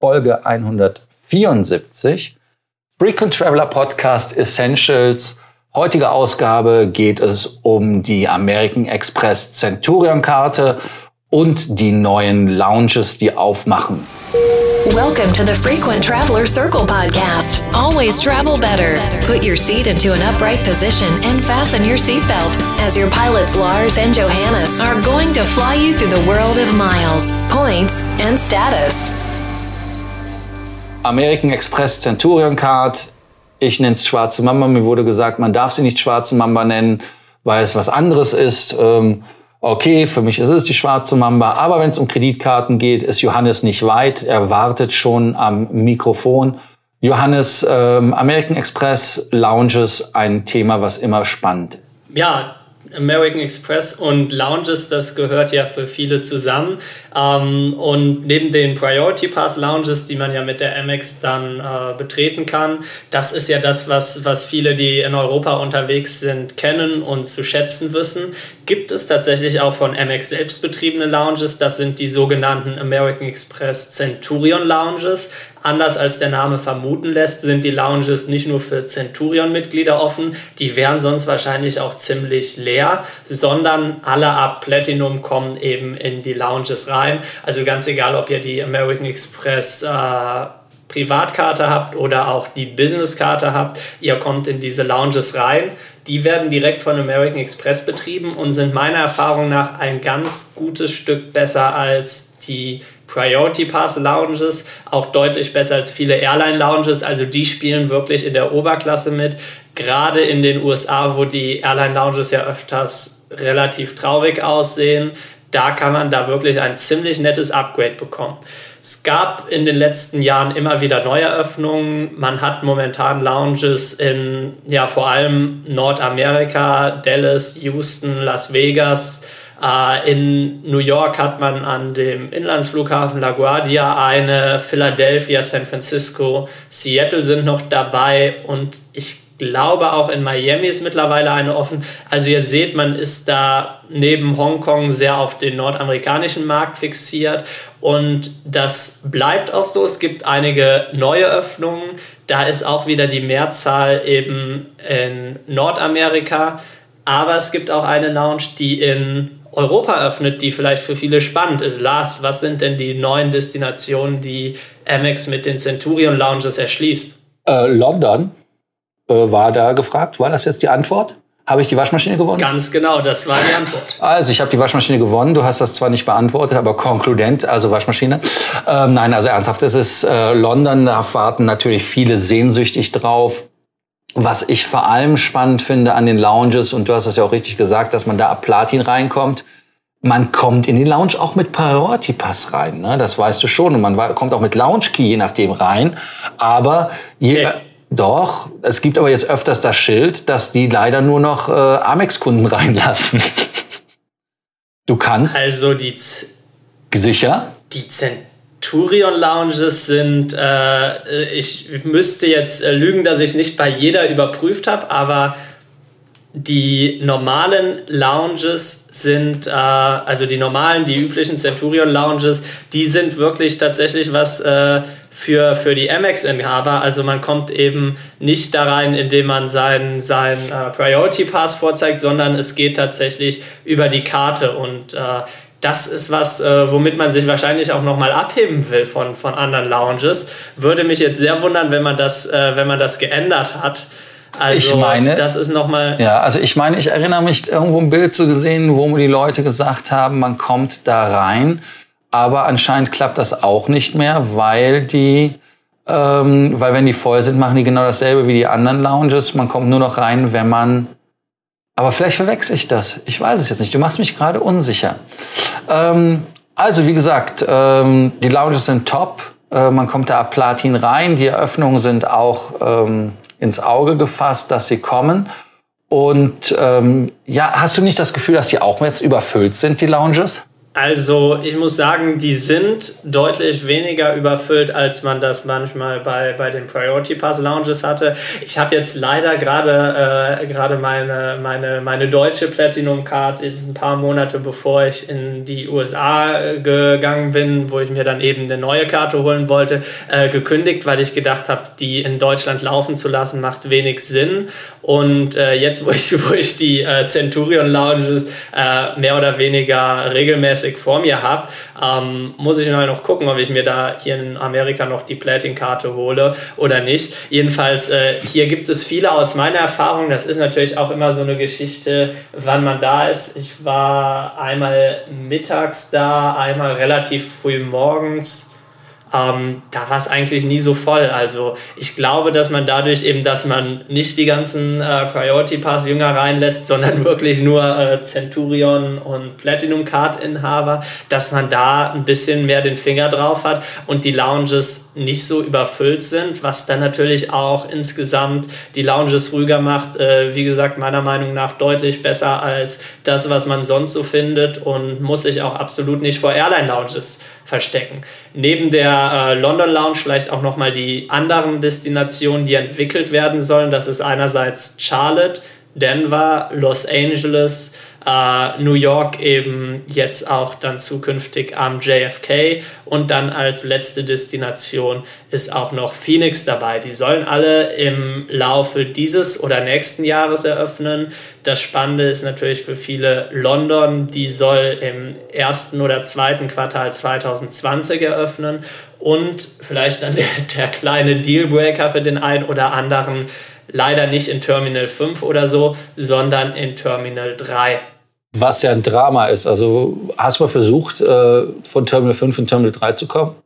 Folge 174. Frequent Traveler Podcast Essentials. Heutige Ausgabe geht es um die American Express Centurion Karte und die neuen Lounges, die aufmachen. Welcome to the Frequent Traveler Circle podcast. Always travel better. Put your seat into an upright position and fasten your seatbelt as your pilots Lars and Johannes are going to fly you through the world of miles, points, and status. American Express Centurion Card. Ich nenne es Schwarze Mamba. Mir wurde gesagt, man darf sie nicht Schwarze Mamba nennen, weil es was anderes ist. Ähm, okay, für mich ist es die Schwarze Mamba. Aber wenn es um Kreditkarten geht, ist Johannes nicht weit. Er wartet schon am Mikrofon. Johannes, ähm, American Express Lounges, ein Thema, was immer spannend ist. Ja, American Express und Lounges, das gehört ja für viele zusammen. Ähm, und neben den Priority Pass Lounges, die man ja mit der Amex dann äh, betreten kann, das ist ja das, was, was viele, die in Europa unterwegs sind, kennen und zu schätzen wissen. Gibt es tatsächlich auch von Amex selbst betriebene Lounges, das sind die sogenannten American Express Centurion Lounges. Anders als der Name vermuten lässt, sind die Lounges nicht nur für Centurion-Mitglieder offen, die wären sonst wahrscheinlich auch ziemlich leer, sondern alle ab Platinum kommen eben in die Lounges rein. Also ganz egal, ob ihr die American Express äh, Privatkarte habt oder auch die Businesskarte habt, ihr kommt in diese Lounges rein. Die werden direkt von American Express betrieben und sind meiner Erfahrung nach ein ganz gutes Stück besser als die Priority Pass Lounges, auch deutlich besser als viele Airline Lounges. Also die spielen wirklich in der Oberklasse mit. Gerade in den USA, wo die Airline Lounges ja öfters relativ traurig aussehen, da kann man da wirklich ein ziemlich nettes Upgrade bekommen. Es gab in den letzten Jahren immer wieder Neueröffnungen. Man hat momentan Lounges in ja vor allem Nordamerika, Dallas, Houston, Las Vegas, in New York hat man an dem Inlandsflughafen LaGuardia eine, Philadelphia, San Francisco, Seattle sind noch dabei und ich glaube auch in Miami ist mittlerweile eine offen. Also ihr seht, man ist da neben Hongkong sehr auf den nordamerikanischen Markt fixiert und das bleibt auch so. Es gibt einige neue Öffnungen. Da ist auch wieder die Mehrzahl eben in Nordamerika. Aber es gibt auch eine Lounge, die in Europa öffnet, die vielleicht für viele spannend ist. Lars, was sind denn die neuen Destinationen, die Amex mit den Centurion Lounges erschließt? Äh, London äh, war da gefragt. War das jetzt die Antwort? Habe ich die Waschmaschine gewonnen? Ganz genau, das war die Antwort. Also ich habe die Waschmaschine gewonnen. Du hast das zwar nicht beantwortet, aber konkludent, also Waschmaschine. Ähm, nein, also ernsthaft, es ist äh, London. Da warten natürlich viele sehnsüchtig drauf. Was ich vor allem spannend finde an den Lounges, und du hast es ja auch richtig gesagt, dass man da ab Platin reinkommt, man kommt in die Lounge auch mit Priority Pass rein, ne? das weißt du schon. Und man kommt auch mit Lounge Key je nachdem rein. Aber je, okay. doch, es gibt aber jetzt öfters das Schild, dass die leider nur noch äh, Amex-Kunden reinlassen. du kannst. Also die. Z sicher? Die Zent Turion Lounges sind, äh, ich müsste jetzt äh, lügen, dass ich es nicht bei jeder überprüft habe, aber die normalen Lounges sind, äh, also die normalen, die üblichen Centurion Lounges, die sind wirklich tatsächlich was äh, für, für die Amex-Inhaber. Also man kommt eben nicht da rein, indem man seinen sein, äh, Priority Pass vorzeigt, sondern es geht tatsächlich über die Karte und äh, das ist was, äh, womit man sich wahrscheinlich auch nochmal abheben will von, von anderen Lounges. Würde mich jetzt sehr wundern, wenn man das, äh, wenn man das geändert hat. Also, ich meine, das ist nochmal. Ja, also ich meine, ich erinnere mich irgendwo ein Bild zu gesehen, wo die Leute gesagt haben, man kommt da rein, aber anscheinend klappt das auch nicht mehr, weil die, ähm, weil wenn die voll sind, machen die genau dasselbe wie die anderen Lounges. Man kommt nur noch rein, wenn man aber vielleicht verwechsel ich das. Ich weiß es jetzt nicht. Du machst mich gerade unsicher. Ähm, also, wie gesagt, ähm, die Lounges sind top. Äh, man kommt da ab Platin rein. Die Eröffnungen sind auch ähm, ins Auge gefasst, dass sie kommen. Und ähm, ja, hast du nicht das Gefühl, dass die auch jetzt überfüllt sind, die Lounges? Also ich muss sagen, die sind deutlich weniger überfüllt, als man das manchmal bei, bei den Priority Pass Lounges hatte. Ich habe jetzt leider gerade äh, meine, meine, meine deutsche Platinum Card jetzt ein paar Monate bevor ich in die USA äh, gegangen bin, wo ich mir dann eben eine neue Karte holen wollte, äh, gekündigt, weil ich gedacht habe, die in Deutschland laufen zu lassen, macht wenig Sinn. Und äh, jetzt, wo ich, wo ich die äh, Centurion Lounges äh, mehr oder weniger regelmäßig vor mir habe, ähm, muss ich mal noch gucken, ob ich mir da hier in Amerika noch die Platin-Karte hole oder nicht. Jedenfalls, äh, hier gibt es viele aus meiner Erfahrung. Das ist natürlich auch immer so eine Geschichte, wann man da ist. Ich war einmal mittags da, einmal relativ früh morgens ähm, da war es eigentlich nie so voll. Also ich glaube, dass man dadurch eben, dass man nicht die ganzen äh, Priority Pass Jünger reinlässt, sondern wirklich nur äh, Centurion und Platinum Card Inhaber, dass man da ein bisschen mehr den Finger drauf hat und die Lounges nicht so überfüllt sind, was dann natürlich auch insgesamt die Lounges ruhiger macht. Äh, wie gesagt, meiner Meinung nach deutlich besser als das, was man sonst so findet und muss sich auch absolut nicht vor Airline Lounges verstecken. Neben der äh, London Lounge vielleicht auch nochmal die anderen Destinationen, die entwickelt werden sollen. Das ist einerseits Charlotte, Denver, Los Angeles, äh, New York eben jetzt auch dann zukünftig am JFK und dann als letzte Destination ist auch noch Phoenix dabei. Die sollen alle im Laufe dieses oder nächsten Jahres eröffnen. Das Spannende ist natürlich für viele London, die soll im ersten oder zweiten Quartal 2020 eröffnen und vielleicht dann der, der kleine Dealbreaker für den einen oder anderen leider nicht in Terminal 5 oder so, sondern in Terminal 3. Was ja ein Drama ist. Also hast du mal versucht, äh, von Terminal 5 in Terminal 3 zu kommen?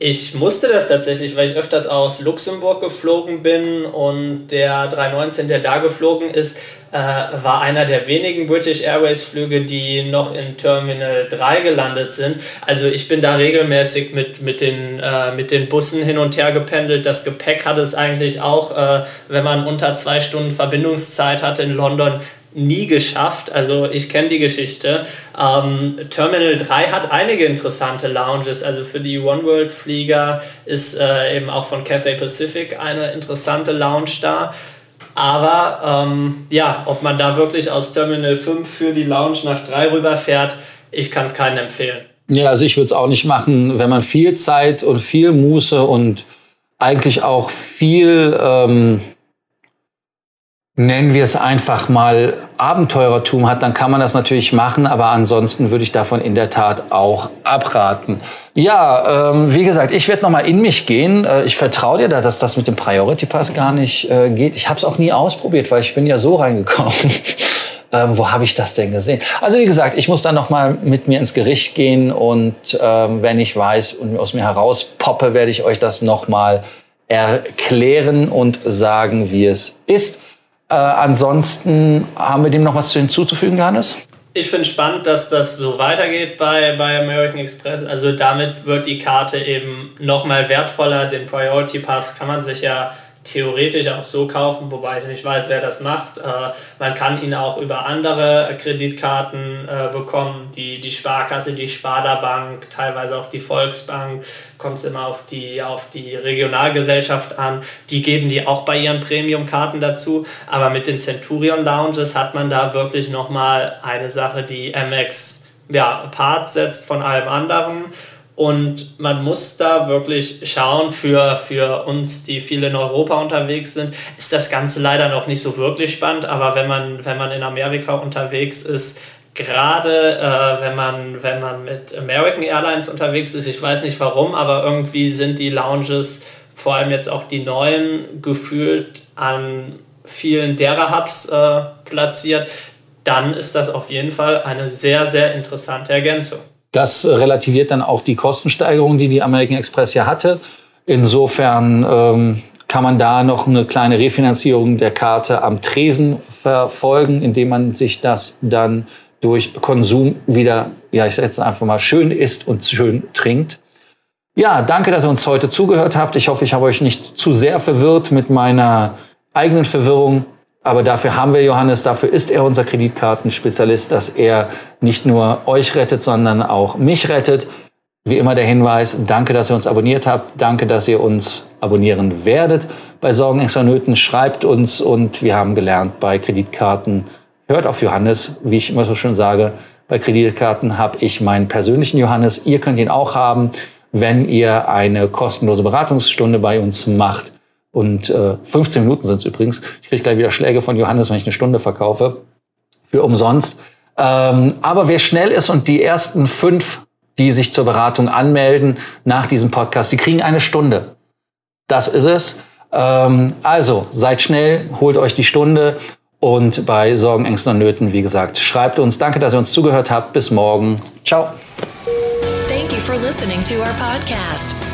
Ich musste das tatsächlich, weil ich öfters aus Luxemburg geflogen bin und der 319, der da geflogen ist, äh, war einer der wenigen British Airways Flüge, die noch in Terminal 3 gelandet sind. Also ich bin da regelmäßig mit, mit, den, äh, mit den Bussen hin und her gependelt. Das Gepäck hat es eigentlich auch, äh, wenn man unter zwei Stunden Verbindungszeit hat in London, nie geschafft. Also ich kenne die Geschichte. Ähm, Terminal 3 hat einige interessante Lounges. Also für die One World Flieger ist äh, eben auch von Cathay Pacific eine interessante Lounge da. Aber ähm, ja, ob man da wirklich aus Terminal 5 für die Lounge nach 3 rüberfährt, ich kann es keinen empfehlen. Ja, also ich würde es auch nicht machen, wenn man viel Zeit und viel Muße und eigentlich auch viel ähm, nennen wir es einfach mal Abenteurertum hat, dann kann man das natürlich machen, aber ansonsten würde ich davon in der Tat auch abraten. Ja, ähm, wie gesagt, ich werde nochmal in mich gehen. Äh, ich vertraue dir da, dass das mit dem Priority Pass gar nicht äh, geht. Ich habe es auch nie ausprobiert, weil ich bin ja so reingekommen. ähm, wo habe ich das denn gesehen? Also wie gesagt, ich muss dann nochmal mit mir ins Gericht gehen und ähm, wenn ich weiß und aus mir heraus poppe, werde ich euch das nochmal erklären und sagen, wie es ist. Äh, ansonsten haben wir dem noch was hinzuzufügen, Johannes? Ich finde spannend, dass das so weitergeht bei, bei American Express. Also damit wird die Karte eben noch mal wertvoller. Den Priority Pass kann man sich ja theoretisch auch so kaufen, wobei ich nicht weiß, wer das macht. Äh, man kann ihn auch über andere Kreditkarten äh, bekommen, die, die Sparkasse, die Sparda-Bank, teilweise auch die Volksbank, kommt es immer auf die, auf die Regionalgesellschaft an. Die geben die auch bei ihren Premium-Karten dazu. Aber mit den Centurion Lounges hat man da wirklich nochmal eine Sache, die MX ja, apart setzt von allem anderen und man muss da wirklich schauen, für, für uns, die viel in Europa unterwegs sind, ist das Ganze leider noch nicht so wirklich spannend. Aber wenn man, wenn man in Amerika unterwegs ist, gerade äh, wenn, man, wenn man mit American Airlines unterwegs ist, ich weiß nicht warum, aber irgendwie sind die Lounges, vor allem jetzt auch die neuen, gefühlt an vielen derer Hubs äh, platziert, dann ist das auf jeden Fall eine sehr, sehr interessante Ergänzung. Das relativiert dann auch die Kostensteigerung, die die American Express ja hatte. Insofern ähm, kann man da noch eine kleine Refinanzierung der Karte am Tresen verfolgen, indem man sich das dann durch Konsum wieder, ja, ich jetzt einfach mal, schön isst und schön trinkt. Ja, danke, dass ihr uns heute zugehört habt. Ich hoffe, ich habe euch nicht zu sehr verwirrt mit meiner eigenen Verwirrung. Aber dafür haben wir Johannes, dafür ist er unser Kreditkartenspezialist, dass er nicht nur euch rettet, sondern auch mich rettet. Wie immer der Hinweis, danke, dass ihr uns abonniert habt. Danke, dass ihr uns abonnieren werdet. Bei Sorgen, und Nöten schreibt uns und wir haben gelernt, bei Kreditkarten hört auf Johannes, wie ich immer so schön sage. Bei Kreditkarten habe ich meinen persönlichen Johannes. Ihr könnt ihn auch haben, wenn ihr eine kostenlose Beratungsstunde bei uns macht. Und äh, 15 Minuten sind es übrigens. Ich kriege gleich wieder Schläge von Johannes, wenn ich eine Stunde verkaufe. Für umsonst. Ähm, aber wer schnell ist und die ersten fünf die sich zur Beratung anmelden nach diesem Podcast. Die kriegen eine Stunde. Das ist es. Ähm, also seid schnell, holt euch die Stunde und bei Sorgen, Ängsten und Nöten, wie gesagt, schreibt uns. Danke, dass ihr uns zugehört habt. Bis morgen. Ciao. Thank you for listening to our podcast.